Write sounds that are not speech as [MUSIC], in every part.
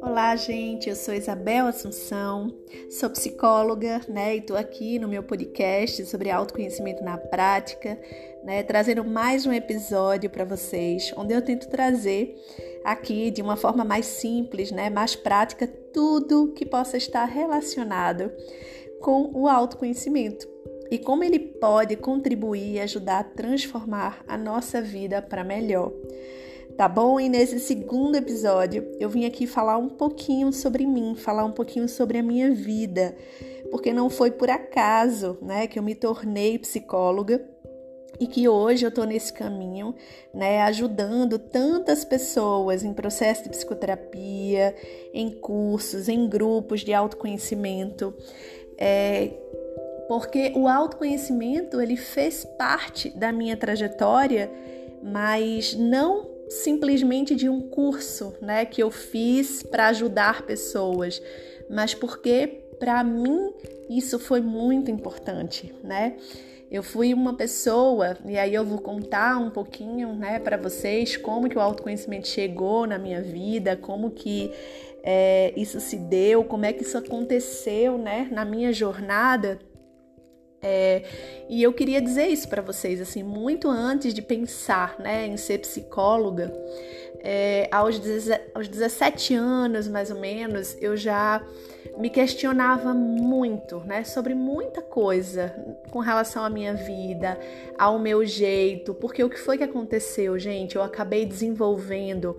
Olá, gente. Eu sou Isabel Assunção, sou psicóloga, né? E tô aqui no meu podcast sobre autoconhecimento na prática, né? Trazendo mais um episódio para vocês, onde eu tento trazer aqui de uma forma mais simples, né? Mais prática, tudo que possa estar relacionado com o autoconhecimento e como ele pode contribuir e ajudar a transformar a nossa vida para melhor. Tá bom? E nesse segundo episódio eu vim aqui falar um pouquinho sobre mim, falar um pouquinho sobre a minha vida, porque não foi por acaso, né, que eu me tornei psicóloga e que hoje eu estou nesse caminho, né, ajudando tantas pessoas em processo de psicoterapia, em cursos, em grupos de autoconhecimento, é, porque o autoconhecimento ele fez parte da minha trajetória, mas não simplesmente de um curso, né, que eu fiz para ajudar pessoas, mas porque para mim isso foi muito importante, né? Eu fui uma pessoa e aí eu vou contar um pouquinho, né, para vocês como que o autoconhecimento chegou na minha vida, como que é, isso se deu, como é que isso aconteceu, né, na minha jornada. É, e eu queria dizer isso para vocês, assim, muito antes de pensar né, em ser psicóloga, é, aos, aos 17 anos mais ou menos, eu já me questionava muito, né, sobre muita coisa com relação à minha vida, ao meu jeito, porque o que foi que aconteceu, gente? Eu acabei desenvolvendo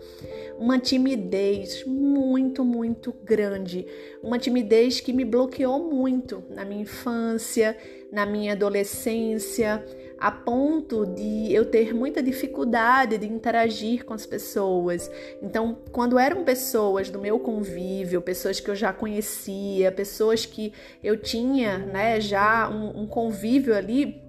uma timidez muito, muito grande, uma timidez que me bloqueou muito na minha infância, na minha adolescência, a ponto de eu ter muita dificuldade de interagir com as pessoas. Então, quando eram pessoas do meu convívio, pessoas que eu já conhecia, pessoas que eu tinha, né, já um, um convívio ali,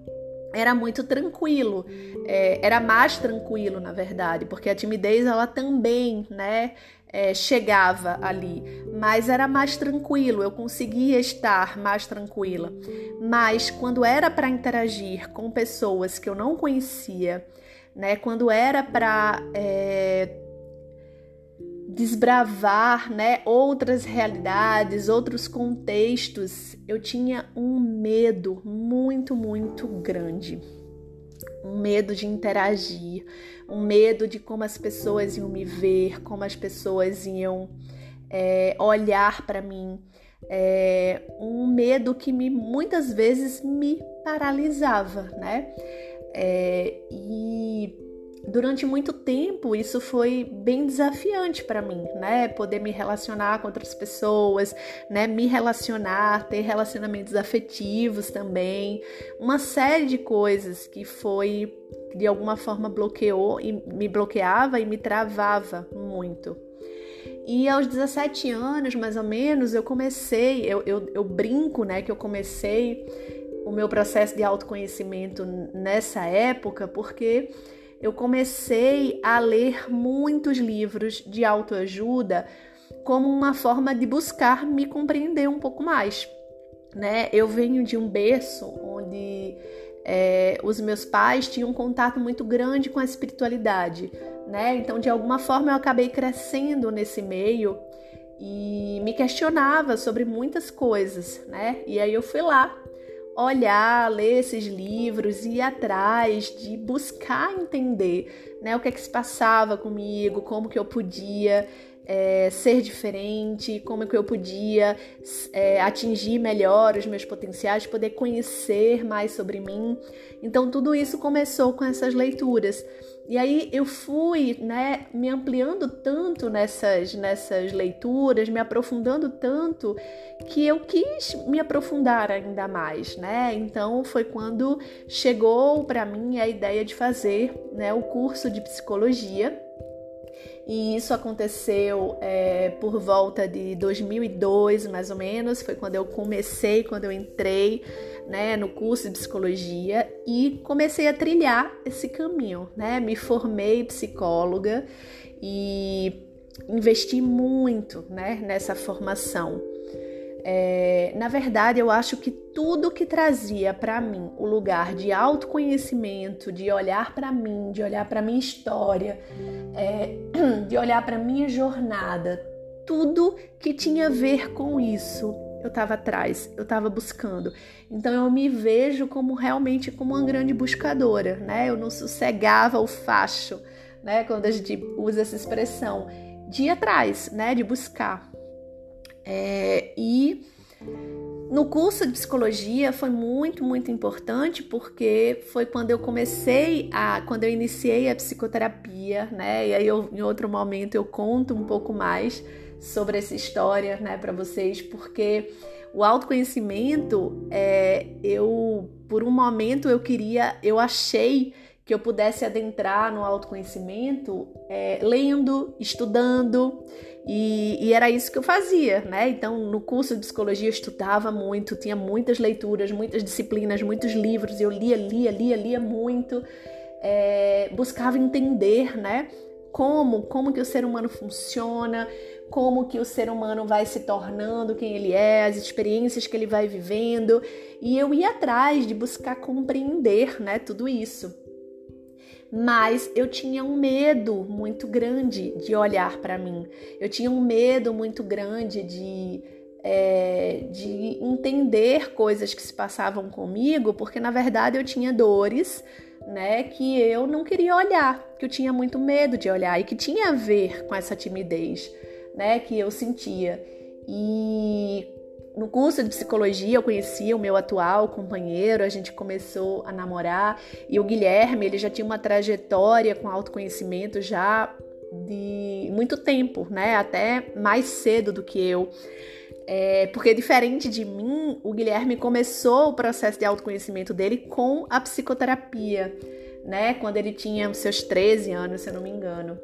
era muito tranquilo, é, era mais tranquilo, na verdade, porque a timidez ela também, né, é, chegava ali, mas era mais tranquilo, eu conseguia estar mais tranquila. Mas quando era para interagir com pessoas que eu não conhecia, né, quando era para é, desbravar né, outras realidades, outros contextos, eu tinha um medo muito, muito grande um medo de interagir, um medo de como as pessoas iam me ver, como as pessoas iam é, olhar para mim, é, um medo que me muitas vezes me paralisava, né? É, e durante muito tempo isso foi bem desafiante para mim, né? Poder me relacionar com outras pessoas, né? Me relacionar, ter relacionamentos afetivos também, uma série de coisas que foi de alguma forma bloqueou e me bloqueava e me travava muito. E aos 17 anos, mais ou menos, eu comecei, eu, eu, eu brinco, né, que eu comecei o meu processo de autoconhecimento nessa época, porque eu comecei a ler muitos livros de autoajuda como uma forma de buscar me compreender um pouco mais. Né? Eu venho de um berço onde é, os meus pais tinham um contato muito grande com a espiritualidade, né? Então, de alguma forma, eu acabei crescendo nesse meio e me questionava sobre muitas coisas, né? E aí eu fui lá olhar, ler esses livros, ir atrás de buscar entender, né, o que é que se passava comigo, como que eu podia é, ser diferente, como que eu podia é, atingir melhor os meus potenciais, poder conhecer mais sobre mim. Então tudo isso começou com essas leituras. E aí eu fui, né, me ampliando tanto nessas nessas leituras, me aprofundando tanto que eu quis me aprofundar ainda mais, né? Então foi quando chegou para mim a ideia de fazer, né, o curso de psicologia. E isso aconteceu é, por volta de 2002, mais ou menos, foi quando eu comecei, quando eu entrei né, no curso de psicologia e comecei a trilhar esse caminho, né? Me formei psicóloga e investi muito né, nessa formação. É, na verdade, eu acho que tudo que trazia para mim o lugar de autoconhecimento, de olhar para mim, de olhar para minha história, é, [CLEARS THROAT] de olhar para minha jornada, tudo que tinha a ver com isso, eu estava atrás, eu estava buscando. Então eu me vejo como realmente como uma grande buscadora, né? Eu não sossegava o facho, né? Quando a gente usa essa expressão de ir atrás, né? De buscar. É, e no curso de psicologia foi muito, muito importante porque foi quando eu comecei a, quando eu iniciei a psicoterapia, né? E aí eu, em outro momento eu conto um pouco mais sobre essa história, né, para vocês, porque o autoconhecimento, é, eu por um momento eu queria, eu achei que eu pudesse adentrar no autoconhecimento é, lendo, estudando, e, e, era isso que eu fazia, né? Então, no curso de psicologia eu estudava muito, tinha muitas leituras, muitas disciplinas, muitos livros, eu lia, lia, lia, lia muito, é, buscava entender, né? Como, como que o ser humano funciona, como que o ser humano vai se tornando quem ele é, as experiências que ele vai vivendo, e eu ia atrás de buscar compreender, né, tudo isso. Mas eu tinha um medo muito grande de olhar para mim. Eu tinha um medo muito grande de é, de entender coisas que se passavam comigo, porque na verdade eu tinha dores, né, que eu não queria olhar, que eu tinha muito medo de olhar e que tinha a ver com essa timidez né, que eu sentia. E no curso de psicologia eu conheci o meu atual companheiro, a gente começou a namorar e o Guilherme, ele já tinha uma trajetória com autoconhecimento já de muito tempo, né? Até mais cedo do que eu. É, porque diferente de mim, o Guilherme começou o processo de autoconhecimento dele com a psicoterapia, né? Quando ele tinha seus 13 anos, se eu não me engano.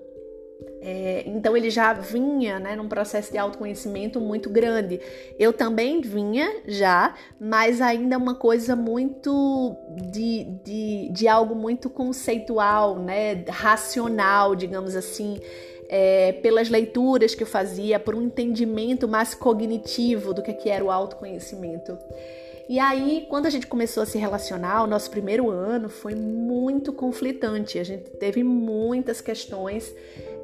É, então ele já vinha né, num processo de autoconhecimento muito grande. Eu também vinha já, mas ainda uma coisa muito de, de, de algo muito conceitual, né, racional, digamos assim. É, pelas leituras que eu fazia, por um entendimento mais cognitivo do que, que era o autoconhecimento. E aí, quando a gente começou a se relacionar, o nosso primeiro ano foi muito conflitante. A gente teve muitas questões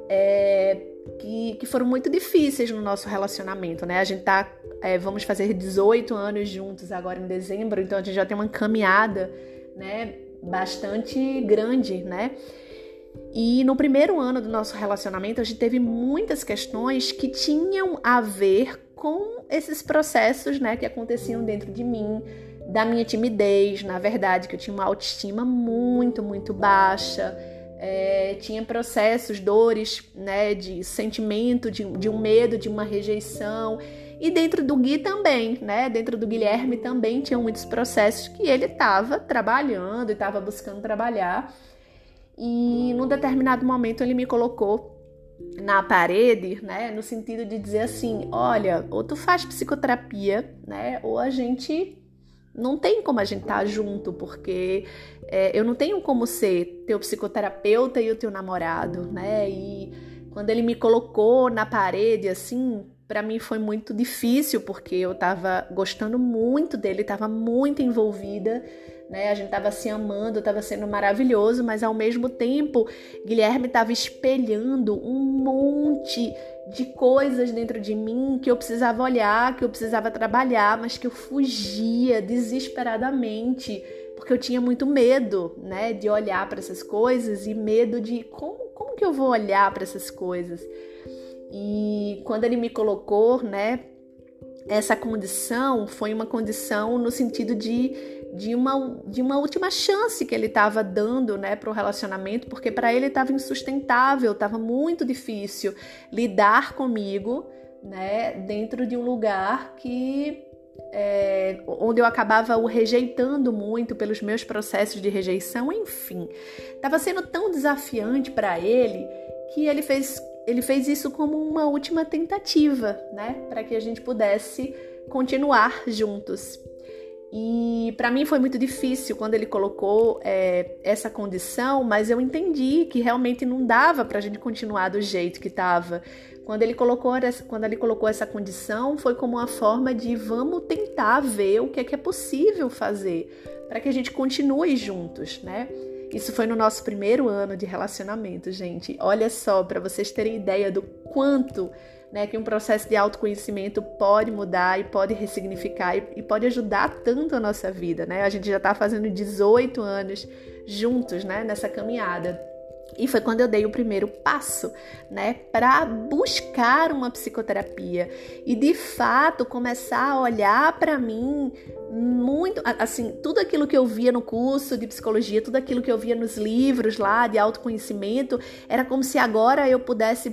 é, que, que foram muito difíceis no nosso relacionamento, né? A gente tá, é, vamos fazer 18 anos juntos agora em dezembro, então a gente já tem uma caminhada, né, bastante grande, né? E no primeiro ano do nosso relacionamento, a gente teve muitas questões que tinham a ver com esses processos, né, que aconteciam dentro de mim, da minha timidez, na verdade, que eu tinha uma autoestima muito, muito baixa é, tinha processos, dores, né, de sentimento, de, de um medo, de uma rejeição. E dentro do Gui também, né? Dentro do Guilherme também tinha muitos processos que ele estava trabalhando e estava buscando trabalhar. E num determinado momento ele me colocou na parede, né, no sentido de dizer assim, olha, ou tu faz psicoterapia, né, ou a gente não tem como a gente estar tá junto, porque é, eu não tenho como ser teu psicoterapeuta e o teu namorado, né? E quando ele me colocou na parede, assim, para mim foi muito difícil, porque eu tava gostando muito dele, tava muito envolvida, né? A gente tava se amando, tava sendo maravilhoso, mas ao mesmo tempo, Guilherme tava espelhando um monte de coisas dentro de mim que eu precisava olhar, que eu precisava trabalhar, mas que eu fugia desesperadamente, porque eu tinha muito medo, né, de olhar para essas coisas e medo de como, como que eu vou olhar para essas coisas. E quando ele me colocou, né, essa condição foi uma condição no sentido de, de, uma, de uma última chance que ele estava dando né, para o relacionamento, porque para ele estava insustentável, estava muito difícil lidar comigo né, dentro de um lugar que é, onde eu acabava o rejeitando muito pelos meus processos de rejeição, enfim, estava sendo tão desafiante para ele que ele fez ele fez isso como uma última tentativa, né, para que a gente pudesse continuar juntos. E para mim foi muito difícil quando ele colocou é, essa condição, mas eu entendi que realmente não dava para a gente continuar do jeito que estava. Quando ele colocou quando ele colocou essa condição, foi como uma forma de vamos tentar ver o que é que é possível fazer para que a gente continue juntos, né? Isso foi no nosso primeiro ano de relacionamento, gente. Olha só, para vocês terem ideia do quanto né, que um processo de autoconhecimento pode mudar e pode ressignificar e, e pode ajudar tanto a nossa vida, né? A gente já está fazendo 18 anos juntos, né, nessa caminhada. E foi quando eu dei o primeiro passo, né, para buscar uma psicoterapia e de fato começar a olhar para mim muito, assim, tudo aquilo que eu via no curso de psicologia, tudo aquilo que eu via nos livros lá de autoconhecimento, era como se agora eu pudesse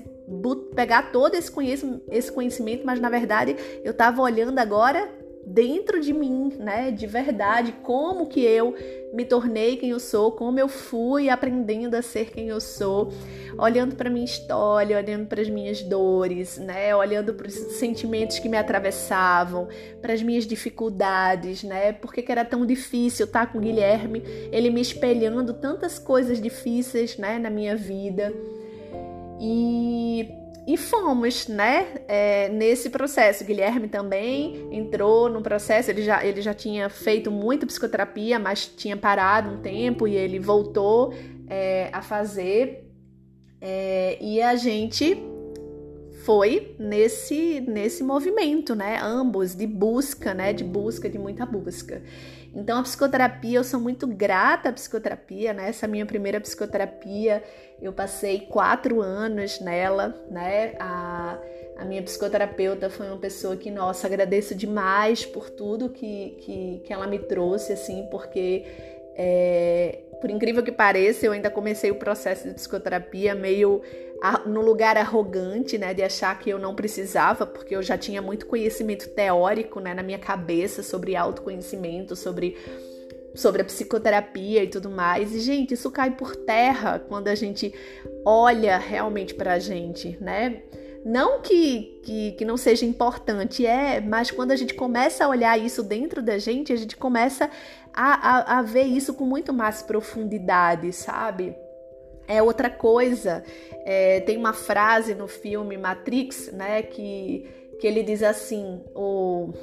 pegar todo esse conhecimento, esse conhecimento mas na verdade eu estava olhando agora dentro de mim, né, de verdade, como que eu me tornei quem eu sou, como eu fui aprendendo a ser quem eu sou, olhando para minha história, olhando para as minhas dores, né, olhando para os sentimentos que me atravessavam, para as minhas dificuldades, né, porque que era tão difícil estar com o Guilherme, ele me espelhando tantas coisas difíceis, né, na minha vida. E e fomos, né, é, nesse processo. O Guilherme também entrou no processo, ele já, ele já tinha feito muita psicoterapia, mas tinha parado um tempo e ele voltou é, a fazer. É, e a gente foi nesse, nesse movimento, né, ambos, de busca, né, de busca, de muita busca. Então, a psicoterapia, eu sou muito grata à psicoterapia, né? Essa minha primeira psicoterapia, eu passei quatro anos nela, né? A, a minha psicoterapeuta foi uma pessoa que, nossa, agradeço demais por tudo que, que, que ela me trouxe, assim, porque é, por incrível que pareça, eu ainda comecei o processo de psicoterapia meio no lugar arrogante, né, de achar que eu não precisava, porque eu já tinha muito conhecimento teórico, né, na minha cabeça sobre autoconhecimento, sobre sobre a psicoterapia e tudo mais. E gente, isso cai por terra quando a gente olha realmente pra gente, né? Não que, que, que, não seja importante, é, mas quando a gente começa a olhar isso dentro da gente, a gente começa a, a, a ver isso com muito mais profundidade, sabe? É outra coisa. É, tem uma frase no filme Matrix, né, que, que ele diz assim: o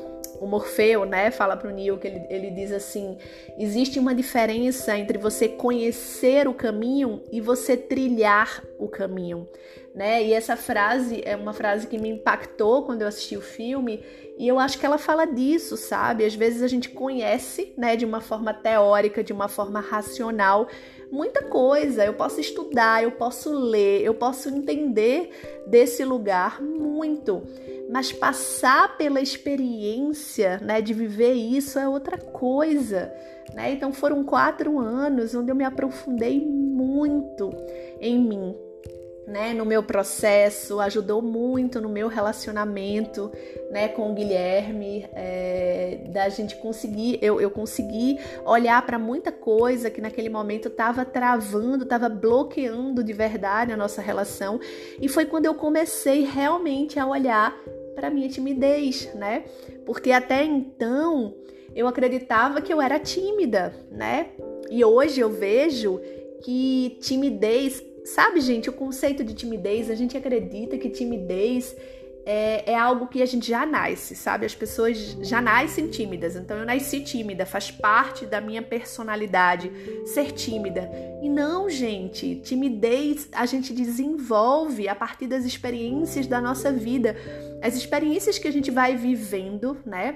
o Morfeu, né, fala para o Neo que ele, ele diz assim: existe uma diferença entre você conhecer o caminho e você trilhar o caminho, né? E essa frase é uma frase que me impactou quando eu assisti o filme e eu acho que ela fala disso, sabe? Às vezes a gente conhece, né, de uma forma teórica, de uma forma racional, muita coisa. Eu posso estudar, eu posso ler, eu posso entender desse lugar muito mas passar pela experiência né, de viver isso é outra coisa. Né? Então foram quatro anos onde eu me aprofundei muito em mim, né, no meu processo, ajudou muito no meu relacionamento né, com o Guilherme, é, da gente conseguir, eu, eu consegui olhar para muita coisa que naquele momento estava travando, estava bloqueando de verdade a nossa relação, e foi quando eu comecei realmente a olhar para minha timidez, né? Porque até então eu acreditava que eu era tímida, né? E hoje eu vejo que timidez, sabe, gente, o conceito de timidez, a gente acredita que timidez é, é, algo que a gente já nasce, sabe? As pessoas já nascem tímidas. Então eu nasci tímida, faz parte da minha personalidade ser tímida. E não, gente, timidez a gente desenvolve a partir das experiências da nossa vida. As experiências que a gente vai vivendo, né?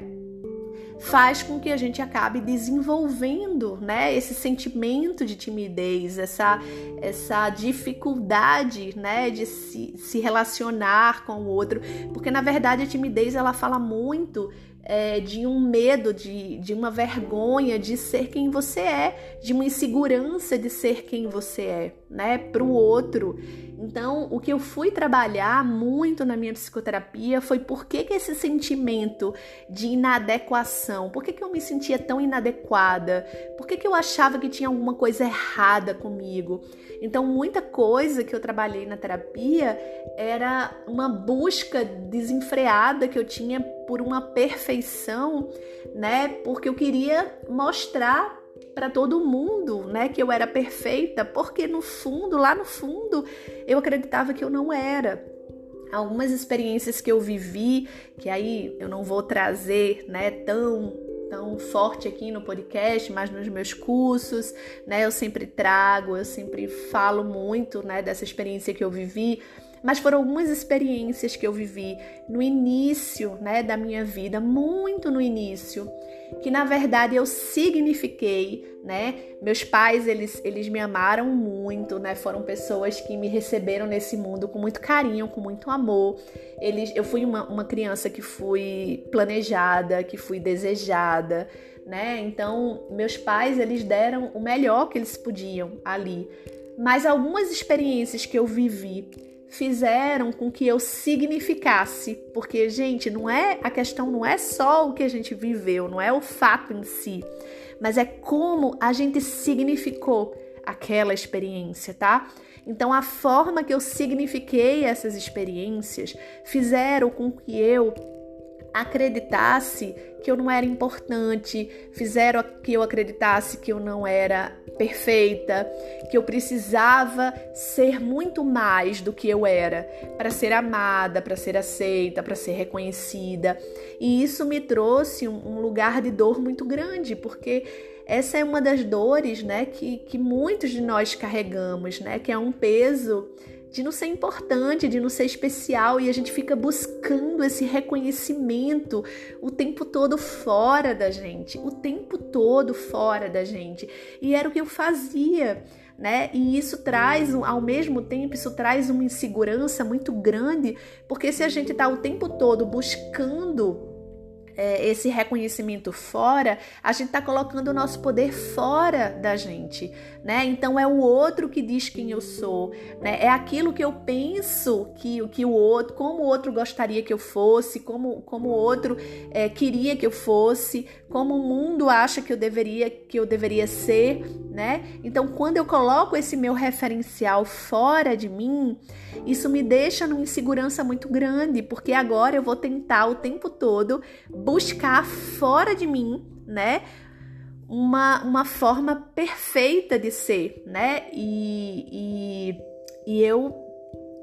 Faz com que a gente acabe desenvolvendo, né, esse sentimento de timidez, essa, essa dificuldade, né, de se, se relacionar com o outro, porque na verdade a timidez ela fala muito é, de um medo, de, de uma vergonha de ser quem você é, de uma insegurança de ser quem você é, né, para o outro. Então, o que eu fui trabalhar muito na minha psicoterapia foi por que, que esse sentimento de inadequação, por que, que eu me sentia tão inadequada, por que, que eu achava que tinha alguma coisa errada comigo. Então, muita coisa que eu trabalhei na terapia era uma busca desenfreada que eu tinha por uma perfeição, né? Porque eu queria mostrar para todo mundo, né, que eu era perfeita, porque no fundo, lá no fundo, eu acreditava que eu não era. Algumas experiências que eu vivi, que aí eu não vou trazer, né, tão tão forte aqui no podcast, mas nos meus cursos, né, eu sempre trago, eu sempre falo muito, né, dessa experiência que eu vivi mas foram algumas experiências que eu vivi no início, né, da minha vida, muito no início, que na verdade eu signifiquei, né? Meus pais, eles, eles me amaram muito, né? Foram pessoas que me receberam nesse mundo com muito carinho, com muito amor. Eles, eu fui uma, uma criança que fui planejada, que fui desejada, né? Então, meus pais, eles deram o melhor que eles podiam ali. Mas algumas experiências que eu vivi fizeram com que eu significasse, porque gente, não é a questão não é só o que a gente viveu, não é o fato em si, mas é como a gente significou aquela experiência, tá? Então a forma que eu signifiquei essas experiências fizeram com que eu acreditasse que eu não era importante, fizeram que eu acreditasse que eu não era perfeita, que eu precisava ser muito mais do que eu era para ser amada, para ser aceita, para ser reconhecida. E isso me trouxe um lugar de dor muito grande, porque essa é uma das dores, né, que, que muitos de nós carregamos, né, que é um peso de não ser importante, de não ser especial, e a gente fica buscando esse reconhecimento o tempo todo fora da gente, o tempo todo fora da gente. E era o que eu fazia. Né? E isso traz, ao mesmo tempo, isso traz uma insegurança muito grande, porque se a gente está o tempo todo buscando é, esse reconhecimento fora, a gente está colocando o nosso poder fora da gente, né? Então é o outro que diz quem eu sou, né? É aquilo que eu penso que, que o outro, como o outro gostaria que eu fosse, como, como o outro é, queria que eu fosse, como o mundo acha que eu deveria que eu deveria ser, né? Então quando eu coloco esse meu referencial fora de mim, isso me deixa numa insegurança muito grande, porque agora eu vou tentar o tempo todo buscar fora de mim, né? Uma, uma forma perfeita de ser, né? E, e, e eu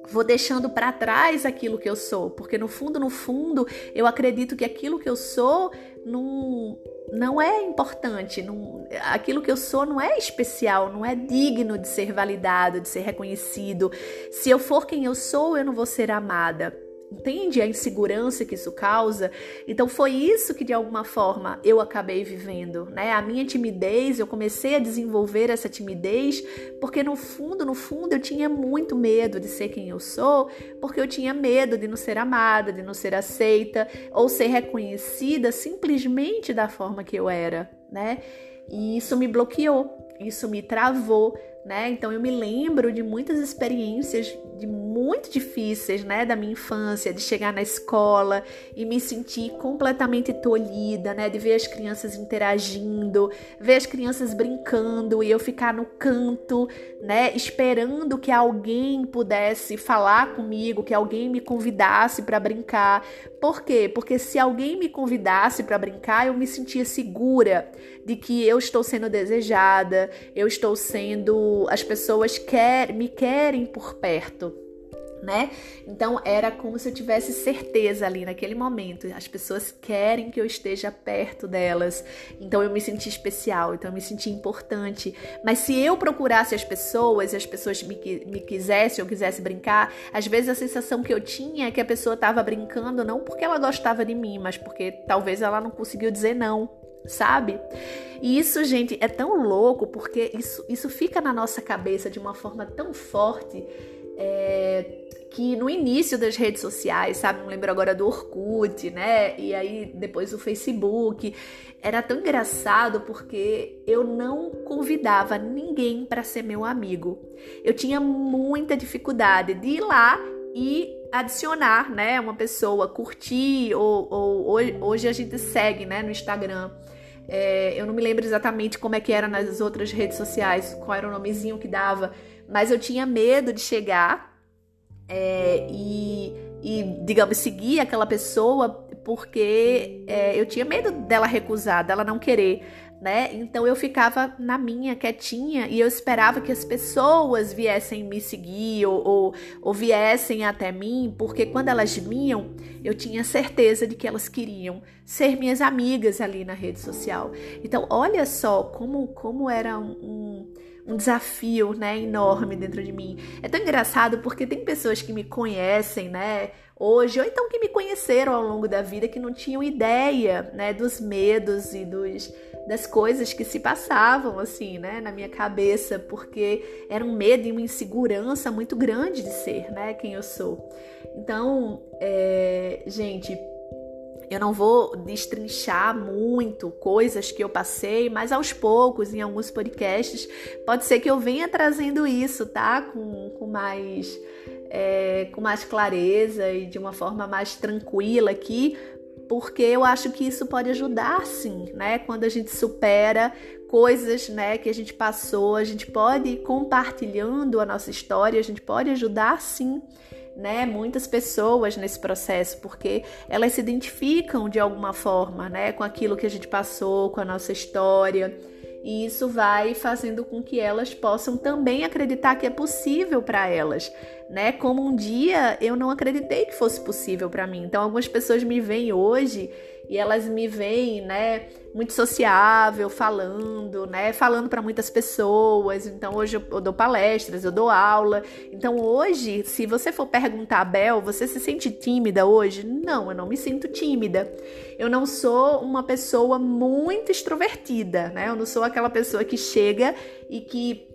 vou deixando para trás aquilo que eu sou, porque no fundo, no fundo, eu acredito que aquilo que eu sou não, não é importante, não, aquilo que eu sou não é especial, não é digno de ser validado, de ser reconhecido. Se eu for quem eu sou, eu não vou ser amada. Entende a insegurança que isso causa? Então foi isso que de alguma forma eu acabei vivendo, né? A minha timidez, eu comecei a desenvolver essa timidez porque no fundo, no fundo eu tinha muito medo de ser quem eu sou, porque eu tinha medo de não ser amada, de não ser aceita ou ser reconhecida simplesmente da forma que eu era, né? E isso me bloqueou, isso me travou, né? Então eu me lembro de muitas experiências de muito difíceis, né, da minha infância, de chegar na escola e me sentir completamente tolhida, né, de ver as crianças interagindo, ver as crianças brincando e eu ficar no canto, né, esperando que alguém pudesse falar comigo, que alguém me convidasse para brincar. Por quê? Porque se alguém me convidasse para brincar, eu me sentia segura de que eu estou sendo desejada, eu estou sendo as pessoas quer, me querem por perto né? Então era como se eu tivesse certeza ali naquele momento. As pessoas querem que eu esteja perto delas. Então eu me senti especial, então eu me senti importante. Mas se eu procurasse as pessoas e as pessoas me, me quisessem ou quisessem brincar, às vezes a sensação que eu tinha é que a pessoa estava brincando não porque ela gostava de mim, mas porque talvez ela não conseguiu dizer não sabe? E isso, gente, é tão louco porque isso, isso fica na nossa cabeça de uma forma tão forte é, que no início das redes sociais, sabe? Não lembro agora do Orkut, né? E aí depois o Facebook. Era tão engraçado porque eu não convidava ninguém para ser meu amigo. Eu tinha muita dificuldade de ir lá e adicionar, né, uma pessoa, curtir ou, ou hoje a gente segue, né, no Instagram. É, eu não me lembro exatamente como é que era nas outras redes sociais, qual era o nomezinho que dava, mas eu tinha medo de chegar é, e, e, digamos, seguir aquela pessoa porque é, eu tinha medo dela recusar, dela não querer né? Então eu ficava na minha, quietinha, e eu esperava que as pessoas viessem me seguir ou, ou, ou viessem até mim, porque quando elas vinham, eu tinha certeza de que elas queriam ser minhas amigas ali na rede social. Então, olha só como, como era um, um um desafio, né, enorme dentro de mim. É tão engraçado porque tem pessoas que me conhecem, né, hoje, ou então que me conheceram ao longo da vida que não tinham ideia, né, dos medos e dos das coisas que se passavam assim, né, na minha cabeça, porque era um medo e uma insegurança muito grande de ser, né, quem eu sou. Então, é, gente, eu não vou destrinchar muito coisas que eu passei, mas aos poucos, em alguns podcasts, pode ser que eu venha trazendo isso, tá? Com, com mais. É, com mais clareza e de uma forma mais tranquila aqui, porque eu acho que isso pode ajudar sim, né? Quando a gente supera coisas, né, que a gente passou, a gente pode ir compartilhando a nossa história, a gente pode ajudar sim, né, muitas pessoas nesse processo, porque elas se identificam de alguma forma, né, com aquilo que a gente passou, com a nossa história. E isso vai fazendo com que elas possam também acreditar que é possível para elas, né? Como um dia eu não acreditei que fosse possível para mim. Então algumas pessoas me veem hoje e elas me veem, né, muito sociável, falando, né, falando para muitas pessoas. Então hoje eu, dou palestras, eu dou aula. Então hoje, se você for perguntar a Bel, você se sente tímida hoje? Não, eu não me sinto tímida. Eu não sou uma pessoa muito extrovertida, né? Eu não sou aquela pessoa que chega e que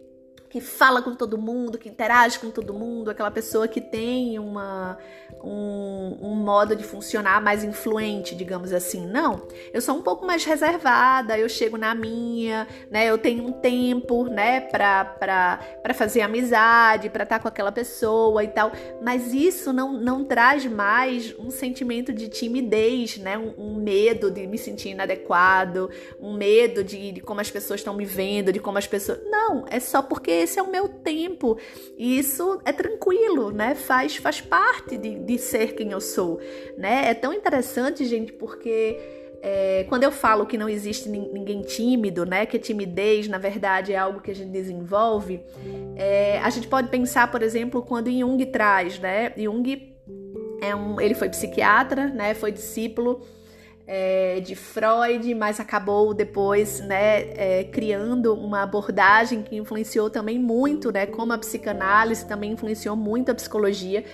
que fala com todo mundo, que interage com todo mundo, aquela pessoa que tem uma, um, um, modo de funcionar mais influente, digamos assim. Não, eu sou um pouco mais reservada, eu chego na minha, né? Eu tenho um tempo, né, pra, pra, pra fazer amizade, pra estar com aquela pessoa e tal. Mas isso não, não traz mais um sentimento de timidez, né? Um, um medo de me sentir inadequado, um medo de, de como as pessoas estão me vendo, de como as pessoas. Não, é só porque esse é o meu tempo. E isso é tranquilo, né? Faz, faz parte de, de ser quem eu sou, né? É tão interessante, gente, porque é, quando eu falo que não existe ninguém tímido, né? Que a timidez, na verdade, é algo que a gente desenvolve, é, a gente pode pensar, por exemplo, quando Jung traz, né? Jung é um, ele foi psiquiatra, né? Foi discípulo é, de Freud, mas acabou depois né, é, criando uma abordagem que influenciou também muito, né, como a psicanálise também influenciou muito a psicologia,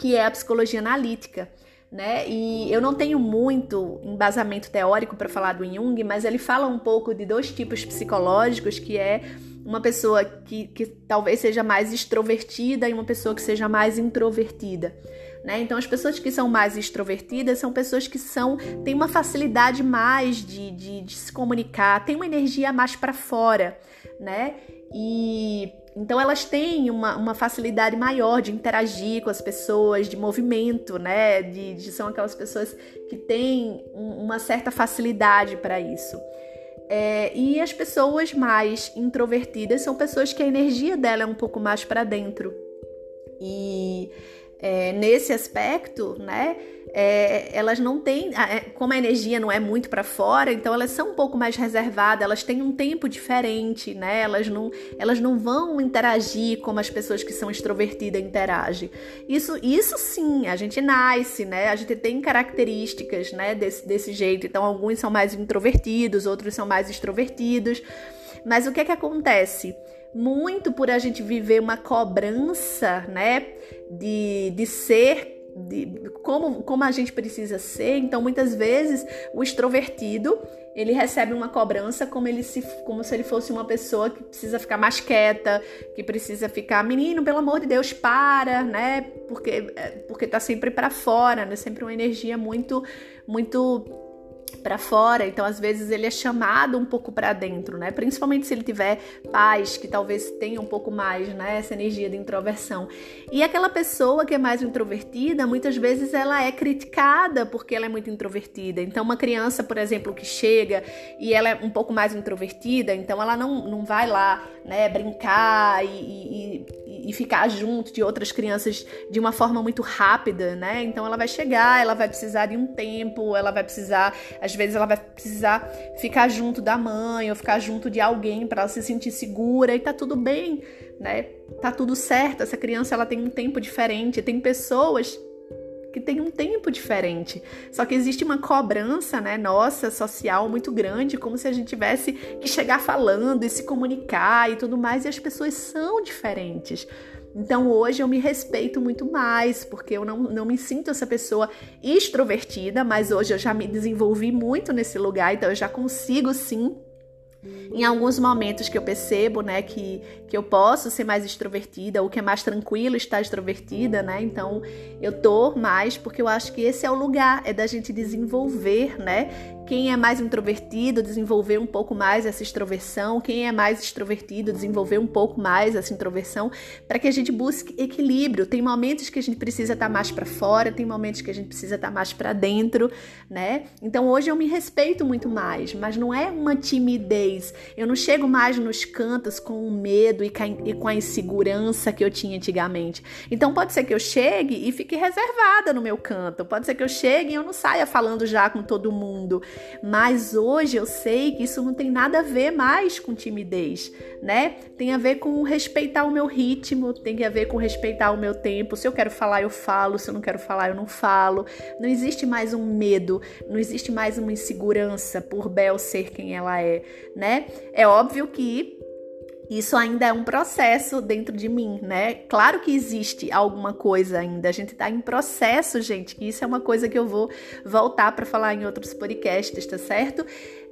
que é a psicologia analítica. Né? E eu não tenho muito embasamento teórico para falar do Jung, mas ele fala um pouco de dois tipos psicológicos, que é uma pessoa que, que talvez seja mais extrovertida e uma pessoa que seja mais introvertida. Né? Então, as pessoas que são mais extrovertidas são pessoas que são têm uma facilidade mais de, de, de se comunicar, têm uma energia mais para fora, né? E então elas têm uma, uma, facilidade maior de interagir com as pessoas, de movimento, né? De, de são aquelas pessoas que têm um, uma certa facilidade para isso. É, e as pessoas mais introvertidas são pessoas que a energia dela é um pouco mais para dentro. E é, nesse aspecto, né? É, elas não têm, é, como a energia não é muito para fora, então elas são um pouco mais reservadas, elas têm um tempo diferente, né? Elas não, elas não vão interagir como as pessoas que são extrovertidas interagem. Isso, isso sim, a gente nasce, né? A gente tem características, né? Desse, desse jeito. Então alguns são mais introvertidos, outros são mais extrovertidos. Mas o que é que acontece? Muito por a gente viver uma cobrança, né, de, de ser de como, como a gente precisa ser. Então, muitas vezes, o extrovertido ele recebe uma cobrança como, ele se, como se ele fosse uma pessoa que precisa ficar mais quieta, que precisa ficar, menino, pelo amor de Deus, para, né? Porque, é, porque tá sempre para fora, né? Sempre uma energia muito, muito para fora, então às vezes ele é chamado um pouco para dentro, né? Principalmente se ele tiver pais que talvez tenha um pouco mais, né, essa energia de introversão. E aquela pessoa que é mais introvertida, muitas vezes ela é criticada porque ela é muito introvertida. Então uma criança, por exemplo, que chega e ela é um pouco mais introvertida, então ela não, não vai lá né, brincar e, e, e, ficar junto de outras crianças de uma forma muito rápida, né? Então ela vai chegar, ela vai precisar de um tempo, ela vai precisar, às vezes ela vai precisar ficar junto da mãe ou ficar junto de alguém para ela se sentir segura e tá tudo bem, né? Tá tudo certo. Essa criança ela tem um tempo diferente, tem pessoas que tem um tempo diferente. Só que existe uma cobrança, né, nossa, social muito grande, como se a gente tivesse que chegar falando e se comunicar e tudo mais, e as pessoas são diferentes. Então hoje eu me respeito muito mais, porque eu não, não me sinto essa pessoa extrovertida, mas hoje eu já me desenvolvi muito nesse lugar, então eu já consigo sim em alguns momentos que eu percebo, né, que, que eu posso ser mais extrovertida, ou que é mais tranquilo estar extrovertida, né? Então eu tô mais porque eu acho que esse é o lugar, é da gente desenvolver, né? Quem é mais introvertido, desenvolver um pouco mais essa extroversão. Quem é mais extrovertido, desenvolver um pouco mais essa introversão, para que a gente busque equilíbrio. Tem momentos que a gente precisa estar tá mais para fora, tem momentos que a gente precisa estar tá mais para dentro, né? Então hoje eu me respeito muito mais, mas não é uma timidez. Eu não chego mais nos cantos com o medo e com a insegurança que eu tinha antigamente. Então pode ser que eu chegue e fique reservada no meu canto. Pode ser que eu chegue e eu não saia falando já com todo mundo. Mas hoje eu sei que isso não tem nada a ver mais com timidez, né? Tem a ver com respeitar o meu ritmo, tem a ver com respeitar o meu tempo. Se eu quero falar, eu falo, se eu não quero falar, eu não falo. Não existe mais um medo, não existe mais uma insegurança por Bel ser quem ela é, né? É óbvio que isso ainda é um processo dentro de mim, né? Claro que existe alguma coisa ainda. A gente tá em processo, gente. Que isso é uma coisa que eu vou voltar para falar em outros podcasts, tá certo?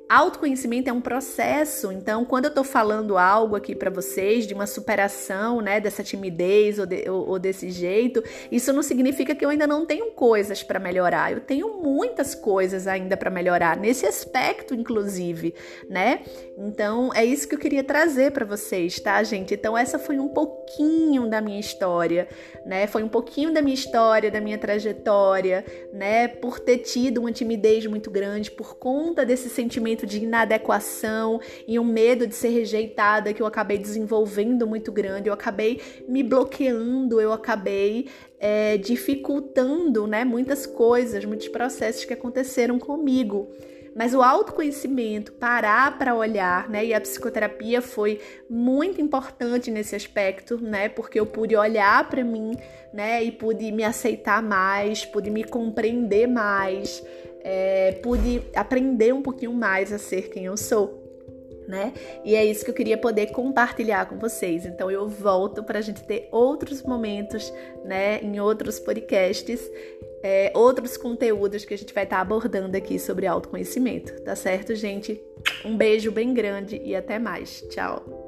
Autoconhecimento é um processo, então quando eu tô falando algo aqui para vocês de uma superação, né, dessa timidez ou, de, ou, ou, desse jeito, isso não significa que eu ainda não tenho coisas para melhorar. Eu tenho muitas coisas ainda para melhorar nesse aspecto, inclusive, né? Então é isso que eu queria trazer para vocês, tá, gente? Então essa foi um pouquinho da minha história, né? Foi um pouquinho da minha história, da minha trajetória, né? Por ter tido uma timidez muito grande por conta desse sentimento sentimento de inadequação e um medo de ser rejeitada que eu acabei desenvolvendo muito grande. Eu acabei me bloqueando, eu acabei é, dificultando né, muitas coisas, muitos processos que aconteceram comigo. Mas o autoconhecimento, parar para olhar, né? E a psicoterapia foi muito importante nesse aspecto, né? Porque eu pude olhar para mim, né? E pude me aceitar mais, pude me compreender mais, é, pude aprender um pouquinho mais a ser quem eu sou. Né? E é isso que eu queria poder compartilhar com vocês. Então eu volto para a gente ter outros momentos, né, em outros podcasts, é, outros conteúdos que a gente vai estar tá abordando aqui sobre autoconhecimento, tá certo, gente? Um beijo bem grande e até mais. Tchau.